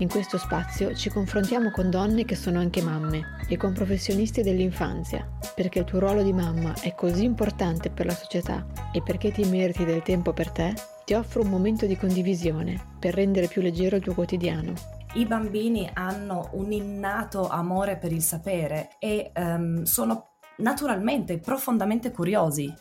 In questo spazio ci confrontiamo con donne che sono anche mamme e con professionisti dell'infanzia, perché il tuo ruolo di mamma è così importante per la società e perché ti meriti del tempo per te, ti offro un momento di condivisione per rendere più leggero il tuo quotidiano. I bambini hanno un innato amore per il sapere e um, sono naturalmente profondamente curiosi.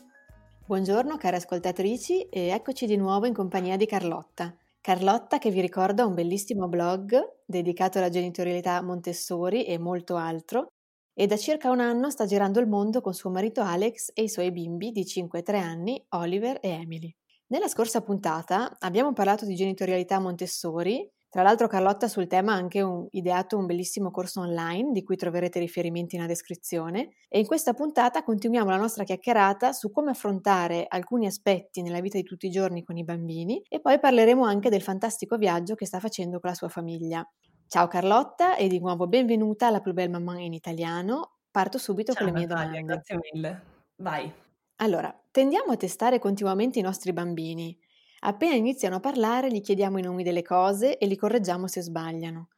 Buongiorno care ascoltatrici e eccoci di nuovo in compagnia di Carlotta. Carlotta che vi ricorda un bellissimo blog dedicato alla genitorialità Montessori e molto altro e da circa un anno sta girando il mondo con suo marito Alex e i suoi bimbi di 5 e 3 anni, Oliver e Emily. Nella scorsa puntata abbiamo parlato di genitorialità Montessori tra l'altro Carlotta sul tema ha anche un, ideato un bellissimo corso online di cui troverete riferimenti nella descrizione e in questa puntata continuiamo la nostra chiacchierata su come affrontare alcuni aspetti nella vita di tutti i giorni con i bambini e poi parleremo anche del fantastico viaggio che sta facendo con la sua famiglia. Ciao Carlotta e di nuovo benvenuta alla Plus Belle Maman in italiano. Parto subito Ciao con le mie Natalia, domande. grazie mille. Vai. Allora, tendiamo a testare continuamente i nostri bambini. Appena iniziano a parlare gli chiediamo i nomi delle cose e li correggiamo se sbagliano.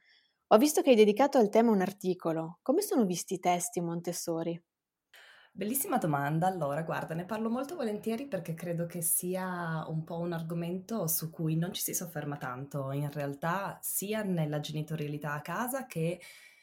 Ho visto che hai dedicato al tema un articolo. Come sono visti i testi Montessori? Bellissima domanda. Allora, guarda, ne parlo molto volentieri perché credo che sia un po' un argomento su cui non ci si sofferma tanto in realtà, sia nella genitorialità a casa che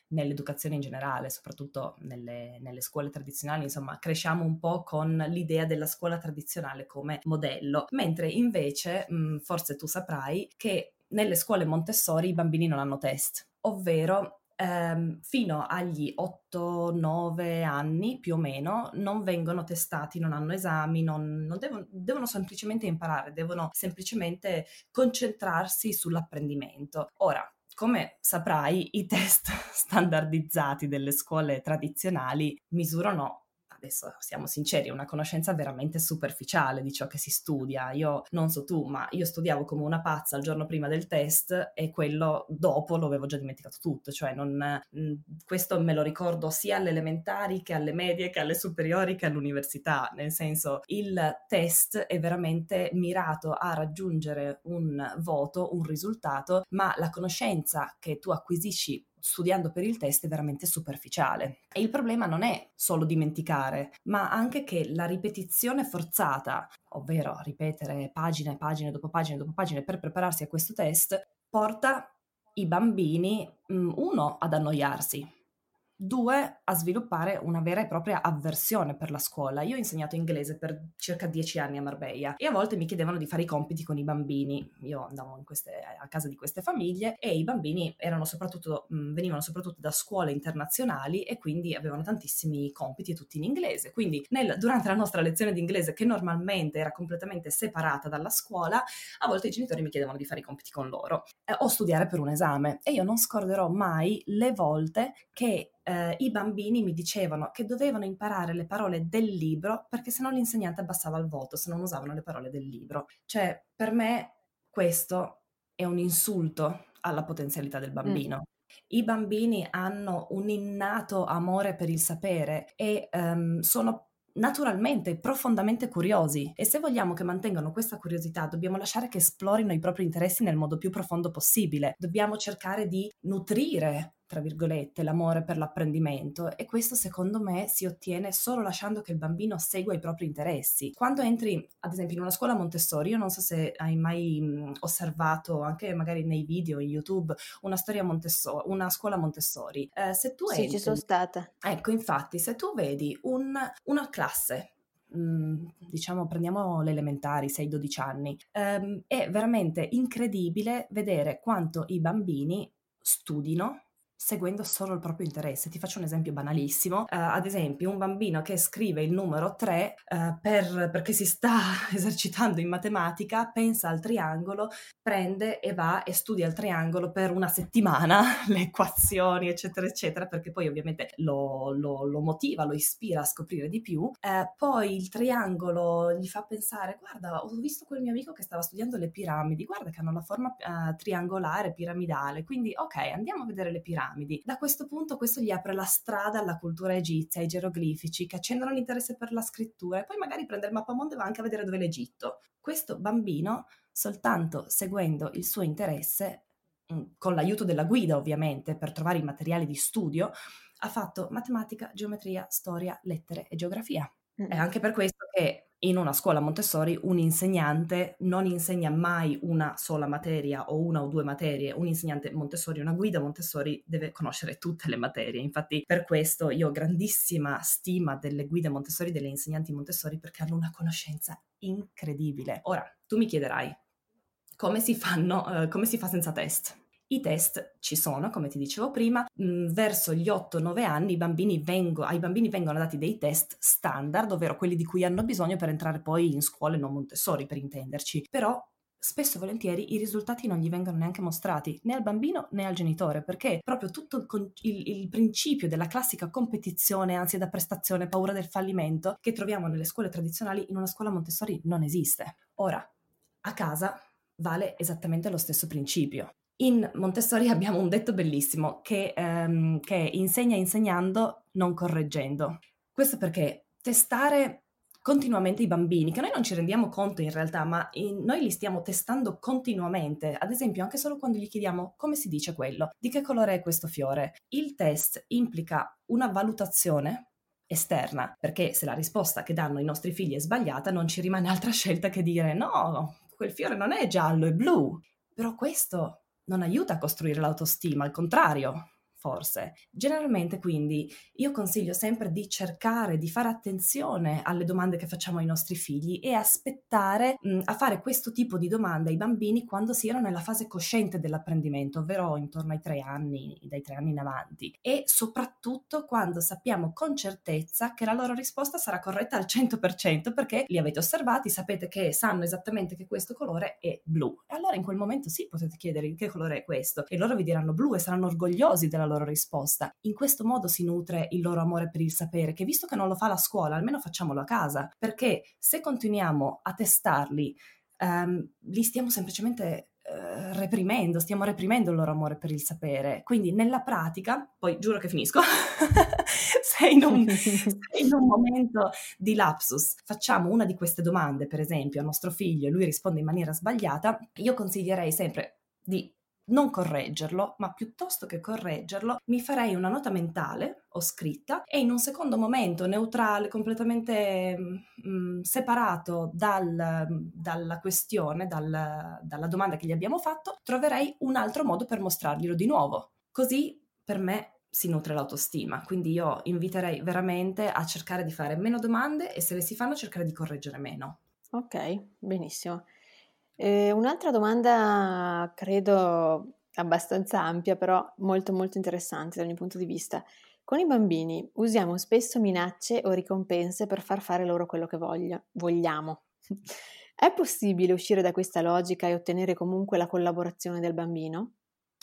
nell'educazione in generale, soprattutto nelle, nelle, scuole tradizionali, insomma, cresciamo un po' con l'idea della scuola tradizionale come modello, mentre invece, mh, forse tu saprai che nelle scuole Montessori i bambini non hanno test, ovvero ehm, fino agli 8-9 anni più o meno non vengono testati, non hanno esami, non, non devono, devono semplicemente imparare, devono semplicemente concentrarsi sull'apprendimento. Ora, come saprai, i test standardizzati delle scuole tradizionali misurano adesso siamo sinceri, una conoscenza veramente superficiale di ciò che si studia. Io non so tu, ma io studiavo come una pazza il giorno prima del test e quello dopo lo avevo già dimenticato tutto, cioè non, mm, questo me lo ricordo sia alle elementari che alle medie che alle superiori che all'università, nel senso il test è veramente mirato a raggiungere un voto, un risultato, ma la conoscenza che tu acquisisci studiando per il test è veramente superficiale. E il problema non è solo dimenticare, ma anche che la ripetizione forzata, ovvero ripetere pagine e pagine dopo pagine dopo pagine per prepararsi a questo test, porta i bambini, mm, uno, ad annoiarsi, Due, a sviluppare una vera e propria avversione per la scuola. Io ho insegnato inglese per circa dieci anni a Marbella e a volte mi chiedevano di fare i compiti con i bambini. Io andavo queste, a casa di queste famiglie e i bambini soprattutto, mh, venivano soprattutto da scuole internazionali e quindi avevano tantissimi compiti tutti in inglese. Quindi nel, durante la nostra lezione di inglese, che normalmente era completamente separata dalla scuola, a volte i genitori mi chiedevano di fare i compiti con loro eh, o studiare per un esame. E io non scorderò mai le volte che eh, i bambini mi dicevano che dovevano imparare le parole del libro perché se no l'insegnante abbassava il voto se non usavano le parole del libro. Cioè, per me questo è un insulto alla potenzialità del bambino. Mm. I bambini hanno un innato amore per il sapere e um, sono naturalmente profondamente curiosi e se vogliamo che mantengano questa curiosità dobbiamo lasciare che esplorino i propri interessi nel modo più profondo possibile. Dobbiamo cercare di nutrire tra virgolette, l'amore per l'apprendimento e questo secondo me si ottiene solo lasciando che il bambino segua i propri interessi. Quando entri, ad esempio, in una scuola Montessori, io non so se hai mai mh, osservato anche magari nei video in YouTube una storia Montessori, una scuola Montessori. Eh, se tu sì, entri, ci sono stata. Ecco, infatti, se tu vedi un, una classe diciamo prendiamo le elementari 6-12 anni um, è veramente incredibile vedere quanto i bambini studino seguendo solo il proprio interesse. Ti faccio un esempio banalissimo. Uh, ad esempio, un bambino che scrive il numero 3 uh, per, perché si sta esercitando in matematica, pensa al triangolo, prende e va e studia il triangolo per una settimana, le equazioni, eccetera, eccetera, perché poi ovviamente lo, lo, lo motiva, lo ispira a scoprire di più. Uh, poi il triangolo gli fa pensare, guarda, ho visto quel mio amico che stava studiando le piramidi, guarda che hanno la forma triangolare, piramidale, quindi ok, andiamo a vedere le piramidi piramidi. Da questo punto questo gli apre la strada alla cultura egizia, ai geroglifici, che accendono l'interesse per la scrittura e poi magari prende il mappamondo e va anche a vedere dove è l'Egitto. Questo bambino, soltanto seguendo il suo interesse, mm, con l'aiuto della guida ovviamente per trovare i materiali di studio, ha fatto matematica, geometria, storia, lettere e geografia. È anche per questo che in una scuola Montessori un insegnante non insegna mai una sola materia o una o due materie, un insegnante Montessori, una guida Montessori deve conoscere tutte le materie. Infatti per questo io ho grandissima stima delle guide Montessori, delle insegnanti Montessori perché hanno una conoscenza incredibile. Ora, tu mi chiederai come si fanno, uh, come si fa senza test? I test ci sono, come ti dicevo prima, mm, verso gli 8-9 anni bambini vengo, ai bambini vengono dati dei test standard, ovvero quelli di cui hanno bisogno per entrare poi in scuole non Montessori, per intenderci. Però spesso e volentieri i risultati non gli vengono neanche mostrati né al bambino né al genitore perché proprio tutto il, il, il, principio della classica competizione, ansia da prestazione, paura del fallimento che troviamo nelle scuole tradizionali in una scuola Montessori non esiste. Ora, a casa vale esattamente lo stesso principio. In Montessori abbiamo un detto bellissimo che, ehm, che insegna insegnando, non correggendo. Questo perché testare continuamente i bambini, che noi non ci rendiamo conto in realtà, ma in, noi li stiamo testando continuamente. Ad esempio, anche solo quando gli chiediamo come si dice quello, di che colore è questo fiore. Il test implica una valutazione esterna, perché se la risposta che danno i nostri figli è sbagliata, non ci rimane altra scelta che dire no, quel fiore non è giallo, è blu. Però questo non aiuta a costruire l'autostima, al contrario, forse. Generalmente quindi io consiglio sempre di cercare di fare attenzione alle domande che facciamo ai nostri figli e aspettare mh, a fare questo tipo di domande ai bambini quando siano nella fase cosciente dell'apprendimento, ovvero intorno ai tre anni, dai tre anni in avanti e soprattutto quando sappiamo con certezza che la loro risposta sarà corretta al 100% perché li avete osservati, sapete che sanno esattamente che questo colore è blu. E allora in quel momento sì, potete chiedere che colore è questo e loro vi diranno blu e saranno orgogliosi della loro loro risposta. In questo modo si nutre il loro amore per il sapere, che visto che non lo fa la scuola, almeno facciamolo a casa, perché se continuiamo a testarli, um, li stiamo semplicemente uh, reprimendo, stiamo reprimendo il loro amore per il sapere. Quindi nella pratica, poi giuro che finisco, sei, in un, in un momento di lapsus, facciamo una di queste domande, per esempio, al nostro figlio e lui risponde in maniera sbagliata, io consiglierei sempre di non correggerlo, ma piuttosto che correggerlo, mi farei una nota mentale o scritta e in un secondo momento neutrale, completamente mh, mm, separato dal, dalla questione, dal, dalla domanda che gli abbiamo fatto, troverei un altro modo per mostrarglielo di nuovo. Così per me si nutre l'autostima. Quindi io inviterei veramente a cercare di fare meno domande e se le si fanno cercare di correggere meno. Ok, benissimo. Eh, un'altra domanda credo abbastanza ampia, però molto molto interessante dal mio punto di vista. Con i bambini usiamo spesso minacce o ricompense per far fare loro quello che voglia, vogliamo. È possibile uscire da questa logica e ottenere comunque la collaborazione del bambino?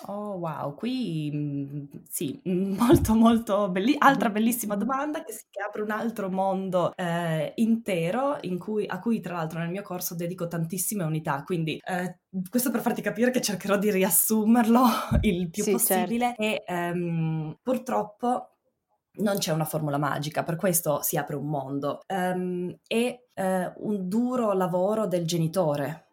Oh wow, qui mhmm, sì, molto molto belli altra bellissima domanda che si che apre un altro mondo, ehm, intero in cui a cui tra l'altro nel mio corso dedico tantissime unità, quindi, ehm, questo per farti capire che cercherò di riassumerlo il più Sì, certo. possibile e, ehm, purtroppo non c'è una formula magica, per questo si apre un mondo. Ehm, è, ehm, un duro lavoro del genitore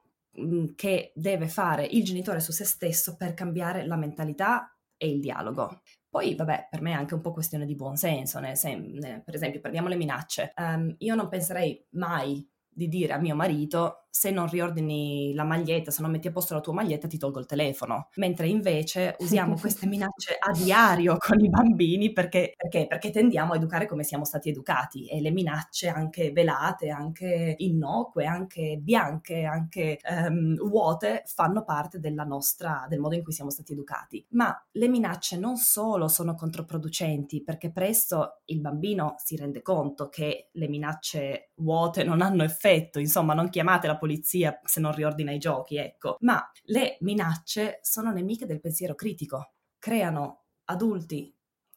che deve fare il genitore su se stesso per cambiare la mentalità e il dialogo. Poi, vabbè, per me è anche un po' questione di buonsenso, per esempio, prendiamo le minacce. Um, io non penserei mai di dire a mio marito se non riordini la maglietta, se non metti a posto la tua maglietta ti tolgo il telefono, mentre invece usiamo queste minacce a diario con i bambini perché, perché? perché tendiamo a educare come siamo stati educati e le minacce anche velate, anche innocue, anche bianche, anche um, vuote fanno parte della nostra, del modo in cui siamo stati educati. Ma le minacce non solo sono controproducenti perché presto il bambino si rende conto che le minacce vuote non hanno effetto, insomma non chiamate la polizia se non riordina i giochi, ecco, ma le minacce sono nemiche del pensiero critico, creano adulti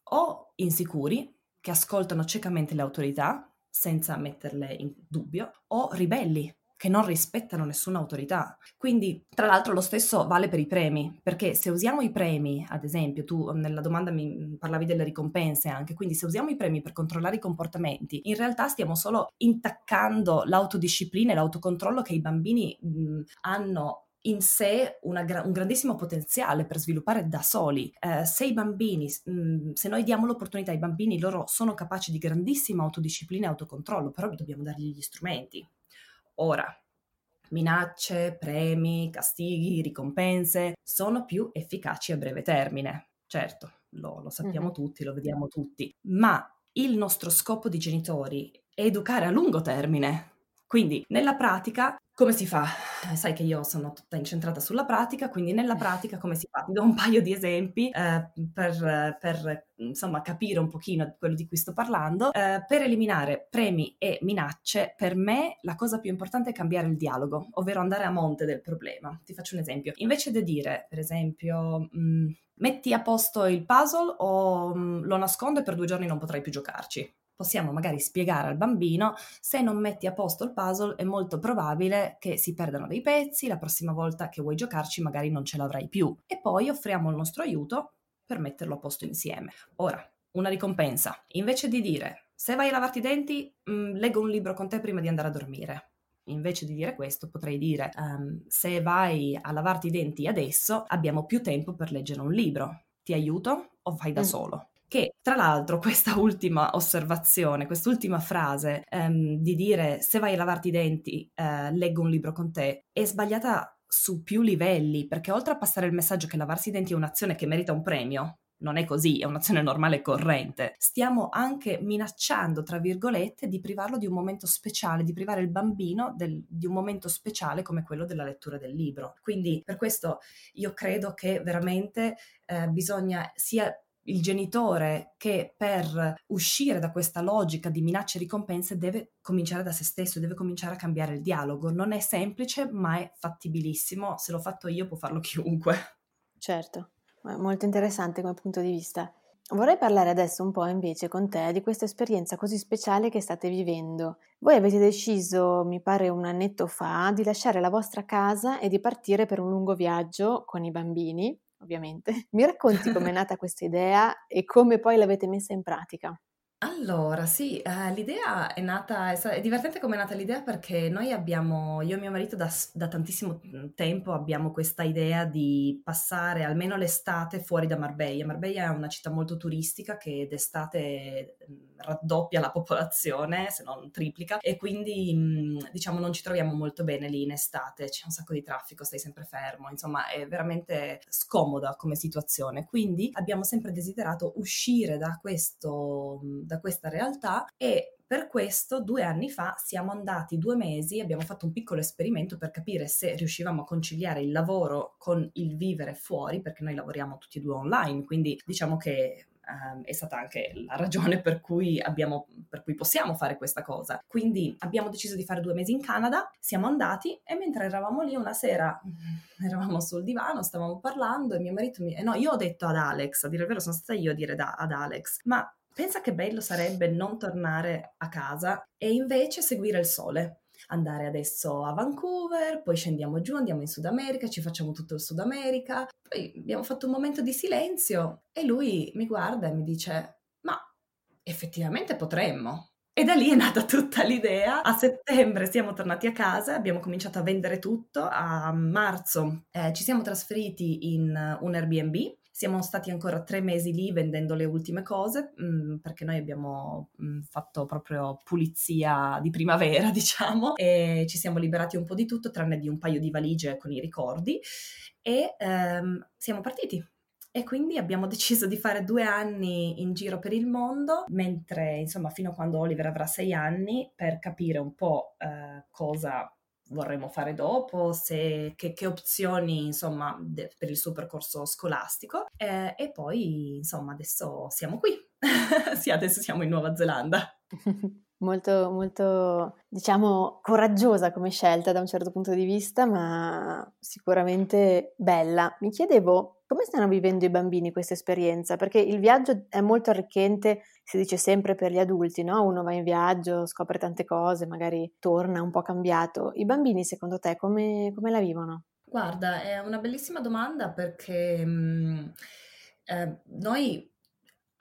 o insicuri che ascoltano ciecamente le autorità senza metterle in dubbio o ribelli che non rispettano nessuna autorità. Quindi, tra l'altro, lo stesso vale per i premi, perché se usiamo i premi, ad esempio, tu nella domanda mi parlavi delle ricompense anche, quindi se usiamo i premi per controllare i comportamenti, in realtà stiamo solo intaccando l'autodisciplina e l'autocontrollo che i bambini mh, hanno in sé gra- un grandissimo potenziale per sviluppare da soli. Eh, se i bambini, se noi diamo l'opportunità ai bambini, loro sono capaci di grandissima autodisciplina e autocontrollo, però dobbiamo dargli gli strumenti. Ora, minacce, premi, castighi, ricompense sono più efficaci a breve termine. Certo, lo, lo sappiamo mm-hmm. tutti, lo vediamo tutti, ma il nostro scopo di genitori è educare a lungo termine. Quindi nella pratica come si fa? Sai che io sono tutta incentrata sulla pratica, quindi nella pratica come si fa? Ti do un paio di esempi eh, per, per, insomma capire un pochino quello di cui sto parlando. Eh, per eliminare premi e minacce, per me la cosa più importante è cambiare il dialogo, ovvero andare a monte del problema. Ti faccio un esempio. Invece di dire, per esempio, mh, mm, metti a posto il puzzle o mh, mm, lo nascondo e per due giorni non potrai più giocarci possiamo magari spiegare al bambino se non metti a posto il puzzle è molto probabile che si perdano dei pezzi, la prossima volta che vuoi giocarci magari non ce l'avrai più e poi offriamo il nostro aiuto per metterlo a posto insieme. Ora, una ricompensa. Invece di dire se vai a lavarti i denti, mh, mm, leggo un libro con te prima di andare a dormire. Invece di dire questo, potrei dire: um, se vai a lavarti i denti adesso, abbiamo più tempo per leggere un libro. Ti aiuto o fai da mm. solo? Che tra l'altro questa ultima osservazione, quest'ultima frase ehm, di dire se vai a lavarti i denti eh, leggo un libro con te è sbagliata su più livelli perché oltre a passare il messaggio che lavarsi i denti è un'azione che merita un premio, non è così, è un'azione normale e corrente. Stiamo anche minacciando, tra virgolette, di privarlo di un momento speciale, di privare il bambino del, di un momento speciale come quello della lettura del libro. Quindi per questo io credo che veramente eh, bisogna sia il genitore che per uscire da questa logica di minacce e ricompense deve cominciare da se stesso, deve cominciare a cambiare il dialogo. Non è semplice, ma è fattibilissimo. Se l'ho fatto io, può farlo chiunque. Certo, molto interessante come punto di vista. Vorrei parlare adesso un po' invece con te di questa esperienza così speciale che state vivendo. Voi avete deciso, mi pare un annetto fa, di lasciare la vostra casa e di partire per un lungo viaggio con i bambini ovviamente. Mi racconti com'è nata questa idea e come poi l'avete messa in pratica? Allora, sì, eh, l'idea è nata, è, è divertente come è nata l'idea perché noi abbiamo, io e mio marito da, da tantissimo tempo abbiamo questa idea di passare almeno l'estate fuori da Marbella. Marbella è una città molto turistica che d'estate raddoppia la popolazione, se non triplica, e quindi diciamo non ci troviamo molto bene lì in estate, c'è un sacco di traffico, stai sempre fermo, insomma è veramente scomoda come situazione. Quindi abbiamo sempre desiderato uscire da questo da questa realtà e per questo due anni fa siamo andati due mesi, abbiamo fatto un piccolo esperimento per capire se riuscivamo a conciliare il lavoro con il vivere fuori, perché noi lavoriamo tutti e due online, quindi diciamo che Um, è stata anche la ragione per cui, abbiamo, per cui possiamo fare questa cosa. Quindi abbiamo deciso di fare due mesi in Canada, siamo andati e mentre eravamo lì una sera, eravamo sul divano, stavamo parlando e mio marito mi... No, io ho detto ad Alex, a dire il vero sono stata io a dire da, ad Alex, ma Pensa che bello sarebbe non tornare a casa e invece seguire il sole. Andare adesso a Vancouver, poi scendiamo giù, andiamo in Sud America, ci facciamo tutto il Sud America. Poi abbiamo fatto un momento di silenzio e lui mi guarda e mi dice: Ma effettivamente potremmo. E da lì è nata tutta l'idea. A settembre siamo tornati a casa, abbiamo cominciato a vendere tutto. A marzo eh, ci siamo trasferiti in un Airbnb siamo stati ancora tre mesi lì vendendo le ultime cose mh, mm, perché noi abbiamo mh, mm, fatto proprio pulizia di primavera, diciamo, e ci siamo liberati un po' di tutto, tranne di un paio di valigie con i ricordi e ehm, siamo partiti. E quindi abbiamo deciso di fare due anni in giro per il mondo, mentre insomma fino a quando Oliver avrà sei anni, per capire un po' eh, cosa vorremmo fare dopo, se, che, che opzioni insomma de, per il suo percorso scolastico eh, e poi insomma adesso siamo qui, sì adesso siamo in Nuova Zelanda. molto, molto, diciamo, coraggiosa come scelta da un certo punto di vista, ma sicuramente bella. Mi chiedevo come stanno vivendo i bambini questa esperienza? Perché il viaggio è molto arricchente, si dice sempre per gli adulti, no? Uno va in viaggio, scopre tante cose, magari torna un po' cambiato. I bambini, secondo te, come, come la vivono? Guarda, è una bellissima domanda perché mh, mm, eh, noi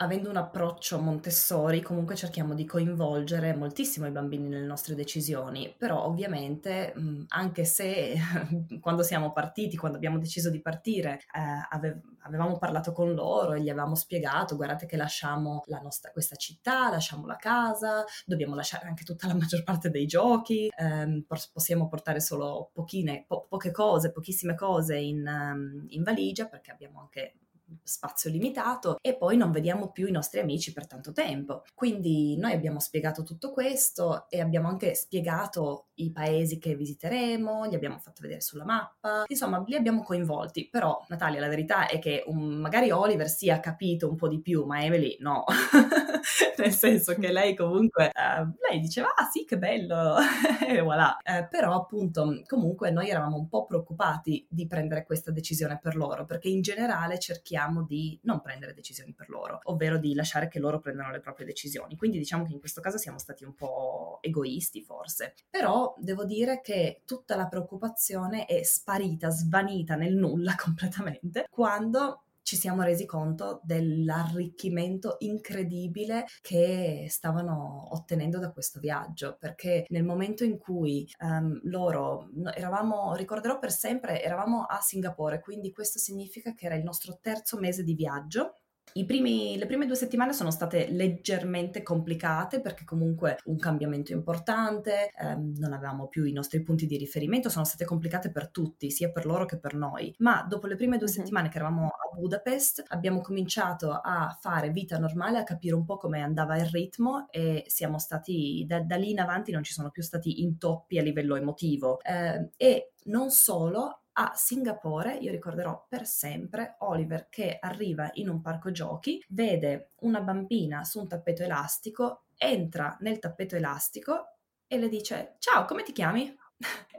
avendo un approccio Montessori, comunque cerchiamo di coinvolgere moltissimo i bambini nelle nostre decisioni, però ovviamente anche se quando siamo partiti, quando abbiamo deciso di partire, eh, ave- avevamo parlato con loro e gli avevamo spiegato, guardate che lasciamo nostra, questa città, lasciamo la casa, dobbiamo lasciare anche tutta la maggior parte dei giochi, ehm, possiamo portare solo pochine, po- poche cose, pochissime cose in, um, in valigia perché abbiamo anche spazio limitato e poi non vediamo più i nostri amici per tanto tempo. Quindi noi abbiamo spiegato tutto questo e abbiamo anche spiegato i paesi che visiteremo, li abbiamo fatto vedere sulla mappa, insomma li abbiamo coinvolti, però Natalia la verità è che um, magari Oliver sì ha capito un po' di più, ma Emily no, nel senso che lei comunque, uh, lei diceva ah sì che bello. E voilà, uh, però appunto comunque noi eravamo un po' preoccupati di prendere questa decisione per loro perché in generale cerchiamo di non prendere decisioni per loro, ovvero di lasciare che loro prendano le proprie decisioni, quindi diciamo che in questo caso siamo stati un po' egoisti forse, però devo dire che tutta la preoccupazione è sparita, svanita nel nulla completamente quando ci siamo resi conto dell'arricchimento incredibile che stavano ottenendo da questo viaggio, perché nel momento in cui um, loro eravamo, ricorderò per sempre, eravamo a Singapore, quindi questo significa che era il nostro terzo mese di viaggio Primi, le prime due settimane sono state leggermente complicate perché comunque un cambiamento importante, ehm, non avevamo più i nostri punti di riferimento, sono state complicate per tutti, sia per loro che per noi. Ma dopo le prime due mm-hmm. settimane che eravamo a Budapest abbiamo cominciato a fare vita normale, a capire un po' come andava il ritmo e siamo stati, da, da lì in avanti non ci sono più stati intoppi a livello emotivo. Eh, e non solo, a Singapore, io ricorderò per sempre Oliver che arriva in un parco giochi, vede una bambina su un tappeto elastico, entra nel tappeto elastico e le dice ciao, come ti chiami?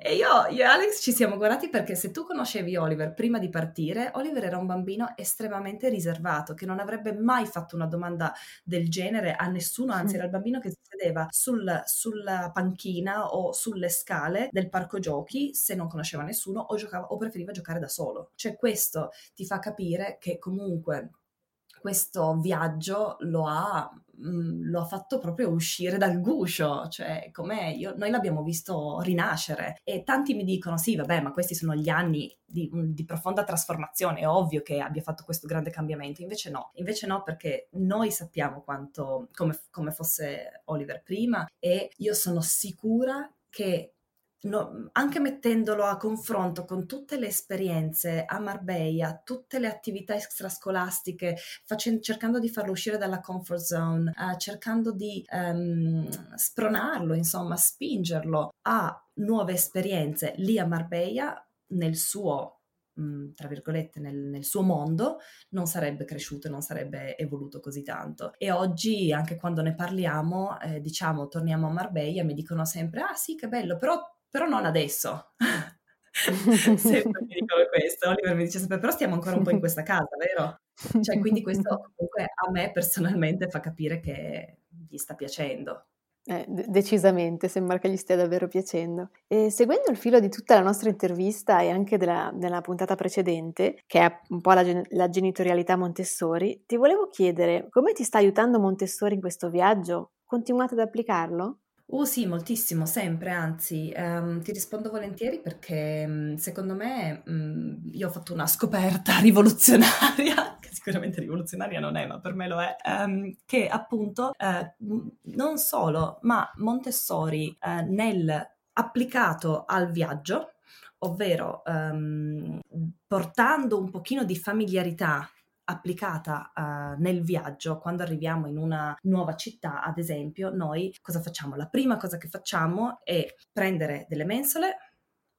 E io, io, e Alex ci siamo guardati perché se tu conoscevi Oliver prima di partire, Oliver era un bambino estremamente riservato, che non avrebbe mai fatto una domanda del genere a nessuno, anzi era il bambino che si sedeva sul, sulla panchina o sulle scale del parco giochi se non conosceva nessuno o, giocava, o preferiva giocare da solo. Cioè questo ti fa capire che comunque questo viaggio lo ha, mh, mm, lo ha fatto proprio uscire dal guscio, cioè come noi l'abbiamo visto rinascere. E tanti mi dicono sì vabbè ma questi sono gli anni di, di, profonda trasformazione, è ovvio che abbia fatto questo grande cambiamento, invece no, invece no perché noi sappiamo quanto, come, come fosse Oliver prima e io sono sicura che no, anche mettendolo a confronto con tutte le esperienze a Marbella, tutte le attività extrascolastiche, facendo, cercando di farlo uscire dalla comfort zone, uh, cercando di um, spronarlo, insomma, spingerlo a nuove esperienze lì a Marbella nel suo mm, tra virgolette, nel, nel, suo mondo, non sarebbe cresciuto e non sarebbe evoluto così tanto. E oggi, anche quando ne parliamo, eh, diciamo, torniamo a Marbella, mi dicono sempre, ah sì, che bello, però però non adesso. sempre mi dicono questo, Oliver mi dice sempre, però stiamo ancora un po' in questa casa, vero? Cioè, quindi questo comunque a me personalmente fa capire che gli sta piacendo. Eh, decisamente, sembra che gli stia davvero piacendo. E seguendo il filo di tutta la nostra intervista e anche della, della puntata precedente, che è un po' la, gen- la genitorialità Montessori, ti volevo chiedere come ti sta aiutando Montessori in questo viaggio? Continuate ad applicarlo? Uh sì, moltissimo, sempre, anzi, ehm, ti rispondo volentieri perché mm, secondo me mm, io ho fatto una scoperta rivoluzionaria, che sicuramente rivoluzionaria non è, ma per me lo è, ehm, che appunto eh, m- non solo, ma Montessori eh, nel applicato al viaggio, ovvero ehm, portando un pochino di familiarità applicata uh, nel viaggio, quando arriviamo in una nuova città, ad esempio, noi cosa facciamo? La prima cosa che facciamo è prendere delle mensole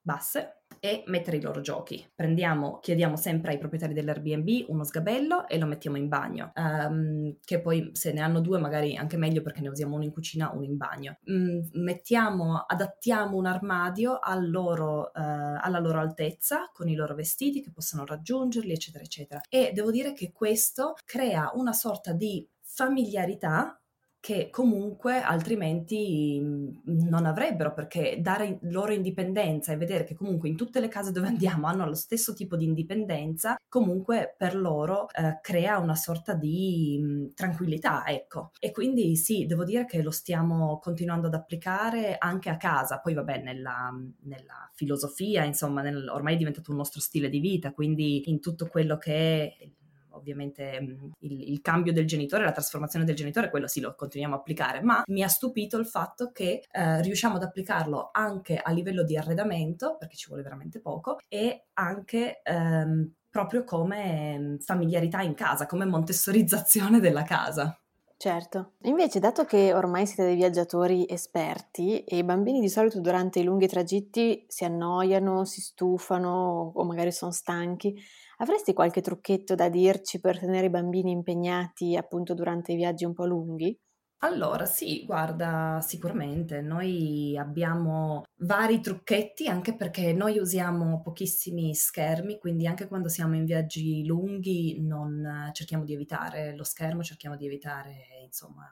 basse e mettere i loro giochi. Prendiamo, chiediamo sempre ai proprietari dell'Airbnb uno sgabello e lo mettiamo in bagno, um, che poi se ne hanno due magari anche meglio perché ne usiamo uno in cucina, uno in bagno. Mm, mettiamo, adattiamo un armadio al loro, uh, alla loro altezza con i loro vestiti che possono raggiungerli, eccetera, eccetera. E devo dire che questo crea una sorta di familiarità che comunque altrimenti non avrebbero, perché dare loro indipendenza e vedere che comunque in tutte le case dove andiamo hanno lo stesso tipo di indipendenza, comunque per loro eh, crea una sorta di mh, tranquillità, ecco. E quindi sì, devo dire che lo stiamo continuando ad applicare anche a casa, poi vabbè nella, nella filosofia, insomma, nel, ormai è diventato un nostro stile di vita, quindi in tutto quello che è ovviamente mm, il, il, cambio del genitore, la trasformazione del genitore, quello sì lo continuiamo a applicare, ma mi ha stupito il fatto che eh, riusciamo ad applicarlo anche a livello di arredamento, perché ci vuole veramente poco, e anche ehm, proprio come mm, familiarità in casa, come montessorizzazione della casa. Certo. Invece, dato che ormai siete dei viaggiatori esperti e i bambini di solito durante i lunghi tragitti si annoiano, si stufano o magari sono stanchi, Avresti qualche trucchetto da dirci per tenere i bambini impegnati appunto durante i viaggi un po' lunghi? Allora, sì, guarda, sicuramente noi abbiamo vari trucchetti anche perché noi usiamo pochissimi schermi, quindi anche quando siamo in viaggi lunghi non cerchiamo di evitare lo schermo, cerchiamo di evitare, insomma,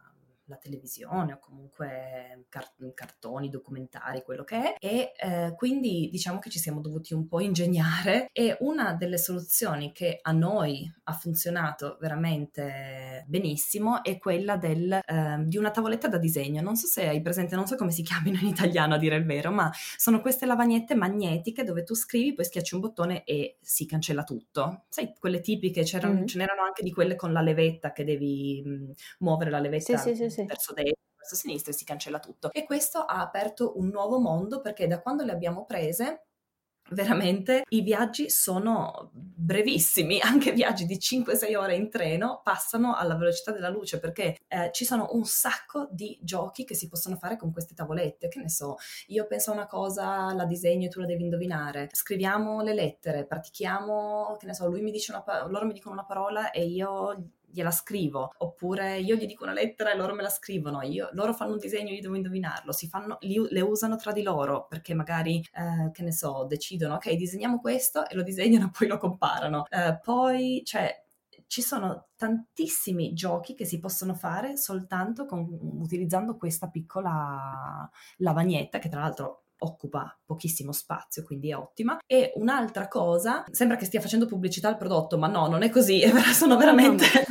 la televisione o comunque car- cartoni, documentari, quello che è e eh, quindi diciamo che ci siamo dovuti un po' ingegnare e una delle soluzioni che a noi ha funzionato veramente benissimo è quella del, eh, di una tavoletta da disegno. Non so se hai presente, non so come si chiamino in italiano a dire il vero, ma sono queste lavagnette magnetiche dove tu scrivi, poi schiacci un bottone e si cancella tutto. Sai, quelle tipiche, mm. ce n'erano anche di quelle con la levetta che devi mh, muovere la levetta. Sì, sì, sì sì. verso destra, verso sinistra e si cancella tutto. E questo ha aperto un nuovo mondo perché da quando le abbiamo prese veramente i viaggi sono brevissimi, anche viaggi di 5-6 ore in treno passano alla velocità della luce perché eh, ci sono un sacco di giochi che si possono fare con queste tavolette, che ne so, io penso a una cosa, la disegno e tu la devi indovinare, scriviamo le lettere, pratichiamo, che ne so, lui mi dice una, loro mi dicono una parola e io gliela scrivo, oppure io gli dico una lettera e loro me la scrivono, io, loro fanno un disegno, io devo indovinarlo, si fanno, li, le usano tra di loro perché magari, eh, che ne so, decidono, ok, disegniamo questo e lo disegnano e poi lo comparano. Eh, poi, cioè, ci sono tantissimi giochi che si possono fare soltanto con, utilizzando questa piccola lavagnetta che tra l'altro occupa pochissimo spazio, quindi è ottima. E un'altra cosa, sembra che stia facendo pubblicità al prodotto, ma no, non è così, sono veramente...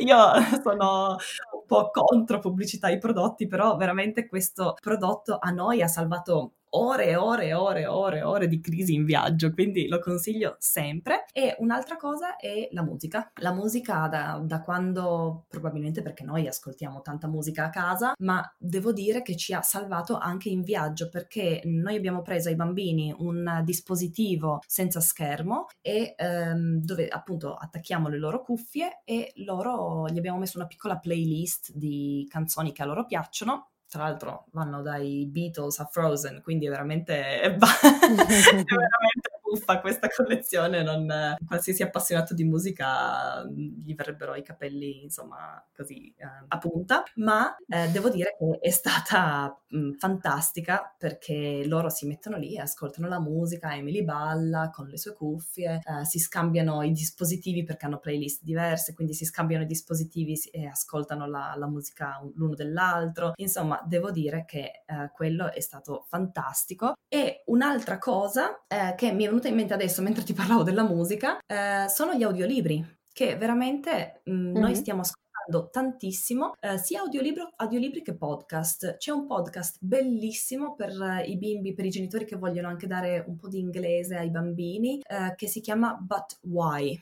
Io sono un po' contro pubblicità ai prodotti, però veramente questo prodotto a noi ha salvato ore e ore e ore e ore ore di crisi in viaggio, quindi lo consiglio sempre. E un'altra cosa è la musica. La musica da, da quando, probabilmente perché noi ascoltiamo tanta musica a casa, ma devo dire che ci ha salvato anche in viaggio perché noi abbiamo preso ai bambini un dispositivo senza schermo e ehm, dove appunto attacchiamo le loro cuffie e loro gli abbiamo messo una piccola playlist di canzoni che a loro piacciono tra l'altro vanno dai Beatles a Frozen, quindi è veramente, è veramente buffa questa collezione, non, qualsiasi appassionato di musica gli verrebbero i capelli, insomma, così eh, a punta, ma eh, devo dire che è stata mh, fantastica perché loro si mettono lì ascoltano la musica, Emily balla con le sue cuffie, eh, si scambiano i dispositivi perché hanno playlist diverse, quindi si scambiano i dispositivi e ascoltano la, la musica l'uno dell'altro, insomma, devo dire che eh, quello è stato fantastico. E un'altra cosa eh, che mi è venuta in mente adesso mentre ti parlavo della musica eh, sono gli audiolibri, che veramente mh, mm, mm-hmm. noi stiamo ascoltando ascoltando tantissimo eh, sia audiolibro, audiolibri che podcast. C'è un podcast bellissimo per eh, i bimbi, per i genitori che vogliono anche dare un po' di inglese ai bambini, eh, che si chiama But Why.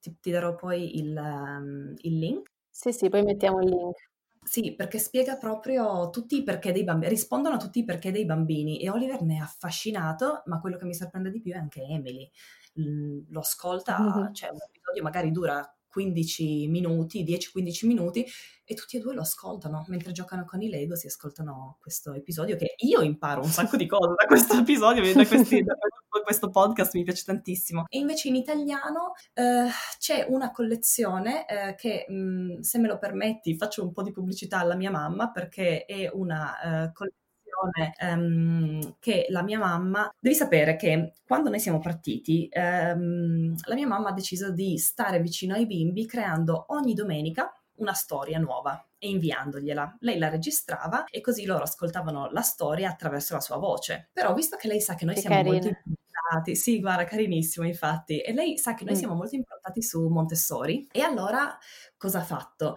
Ti, ti darò poi il, um, il link. Sì, sì, poi mettiamo il link. Sì, perché spiega proprio tutti i perché dei bambini, rispondono a tutti i perché dei bambini e Oliver ne è affascinato, ma quello che mi sorprende di più è anche Emily. Lo ascolta, mm-hmm. cioè un episodio magari dura 15 minuti, 10-15 minuti e tutti e due lo ascoltano mentre giocano con i Lego, si ascoltano questo episodio che io imparo un sacco di cose da questo episodio, da, questi, da questo podcast mi piace tantissimo. E invece in italiano eh, c'è una collezione eh, che, mh, mm, se me lo permetti, faccio un po' di pubblicità alla mia mamma perché è una eh, collezione Um, che la mia mamma. Devi sapere che quando noi siamo partiti, um, la mia mamma ha deciso di stare vicino ai bimbi creando ogni domenica una storia nuova e inviandogliela. Lei la registrava e così loro ascoltavano la storia attraverso la sua voce. Però visto che lei sa che noi che siamo carina. molto improntati, sì, guarda, carinissimo infatti, e lei sa che noi mm. siamo molto improntati su Montessori e allora cosa ha fatto?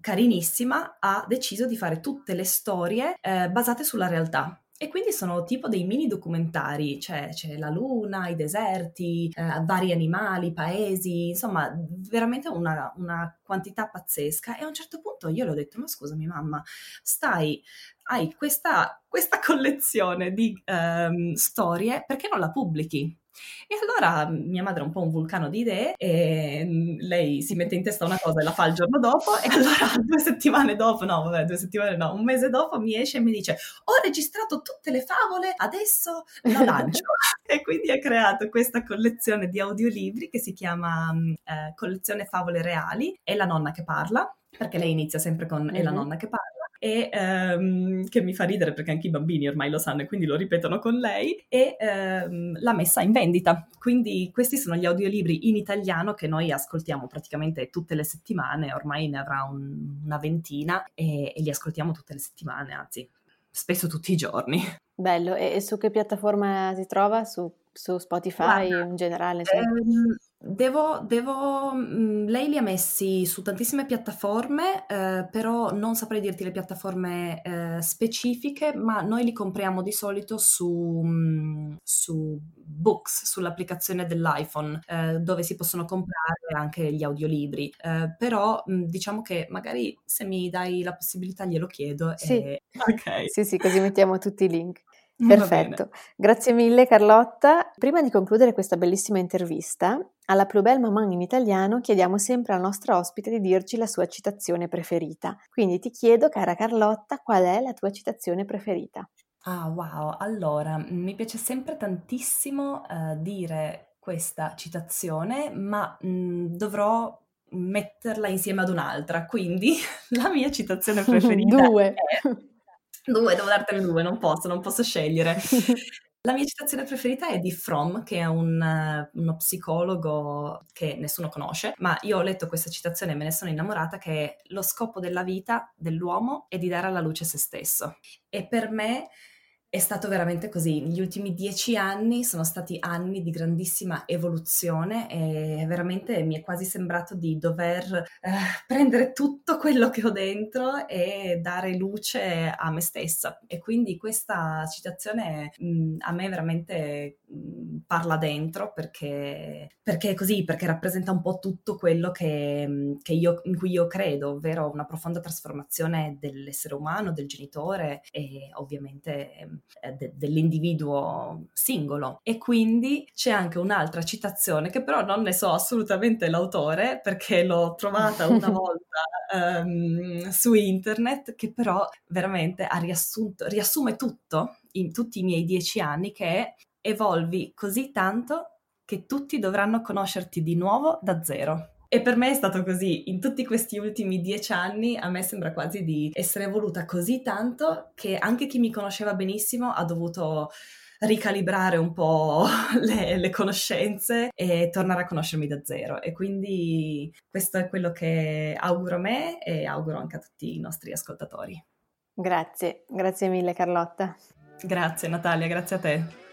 Carinissima, ha deciso di fare tutte le storie eh, basate sulla realtà. E quindi sono tipo dei mini documentari, cioè c'è la luna, i deserti, eh, vari animali, paesi, insomma veramente una, una, quantità pazzesca. E a un certo punto io le ho detto, ma scusami mamma, stai, hai questa, questa collezione di um, storie, perché non la pubblichi? E allora mia madre è un po' un vulcano di idee e mm, lei si mette in testa una cosa e la fa il giorno dopo e allora due settimane dopo, no vabbè due settimane no, un mese dopo mi esce e mi dice ho registrato tutte le favole, adesso la lancio. e quindi ha creato questa collezione di audiolibri che si chiama mm, eh, Collezione Favole Reali, è la nonna che parla perché lei inizia sempre con è la nonna che parla e um, che mi fa ridere perché anche i bambini ormai lo sanno e quindi lo ripetono con lei e um, l'ha messa in vendita. Quindi questi sono gli audiolibri in italiano che noi ascoltiamo praticamente tutte le settimane, ormai ne avrà un, una ventina e, e li ascoltiamo tutte le settimane, anzi spesso tutti i giorni. Bello, e su che piattaforma si trova? Su, su Spotify Guarda, in generale? Ehm, Devo, devo, mm, lei li ha messi su tantissime piattaforme, eh, però non saprei dirti le piattaforme eh, specifiche, ma noi li compriamo di solito su, mm, su Books, sull'applicazione dell'iPhone, eh, dove si possono comprare anche gli audiolibri. Eh, però mh, mm, diciamo che magari se mi dai la possibilità glielo chiedo. Sì. E... Okay. sì, sì, così mettiamo tutti i link. Perfetto, grazie mille Carlotta. Prima di concludere questa bellissima intervista, alla Plus Belle Maman in italiano chiediamo sempre al nostro ospite di dirci la sua citazione preferita. Quindi ti chiedo, cara Carlotta, qual è la tua citazione preferita? Ah, wow, allora mi piace sempre tantissimo uh, dire questa citazione, ma mh, mm, dovrò metterla insieme ad un'altra, quindi la mia citazione preferita Due. è Due, devo dartene due, non posso, non posso scegliere. La mia citazione preferita è di Fromm, che è un, uno psicologo che nessuno conosce, ma io ho letto questa citazione e me ne sono innamorata, che è lo scopo della vita dell'uomo è di dare alla luce se stesso. E per me è stato veramente così. Gli ultimi dieci anni sono stati anni di grandissima evoluzione e veramente mi è quasi sembrato di dover eh, prendere tutto quello che ho dentro e dare luce a me stessa. E quindi questa citazione mh, a me veramente mh, parla dentro perché, perché, è così, perché rappresenta un po' tutto quello che, che io, in cui io credo, ovvero una profonda trasformazione dell'essere umano, del genitore e ovviamente eh, de- dell'individuo singolo. E quindi c'è anche un'altra citazione che però non ne so assolutamente l'autore perché l'ho trovata una volta um, su internet che però veramente ha riassunto, riassume tutto in tutti i miei dieci anni che è evolvi così tanto che tutti dovranno conoscerti di nuovo da zero. E per me è stato così, in tutti questi ultimi dieci anni a me sembra quasi di essere evoluta così tanto che anche chi mi conosceva benissimo ha dovuto ricalibrare un po' le, le, conoscenze e tornare a conoscermi da zero. E quindi questo è quello che auguro a me e auguro anche a tutti i nostri ascoltatori. Grazie, grazie mille Carlotta. Grazie Natalia, grazie a te.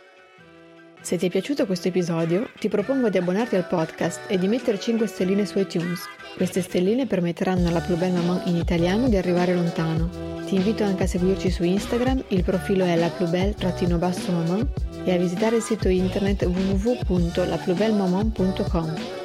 Se ti è piaciuto questo episodio, ti propongo di abbonarti al podcast e di mettere 5 stelline su iTunes. Queste stelline permetteranno alla Plus Belle Maman in italiano di arrivare lontano. Ti invito anche a seguirci su Instagram, il profilo è la maman e a visitare il sito internet www.laplusbellemaman.com.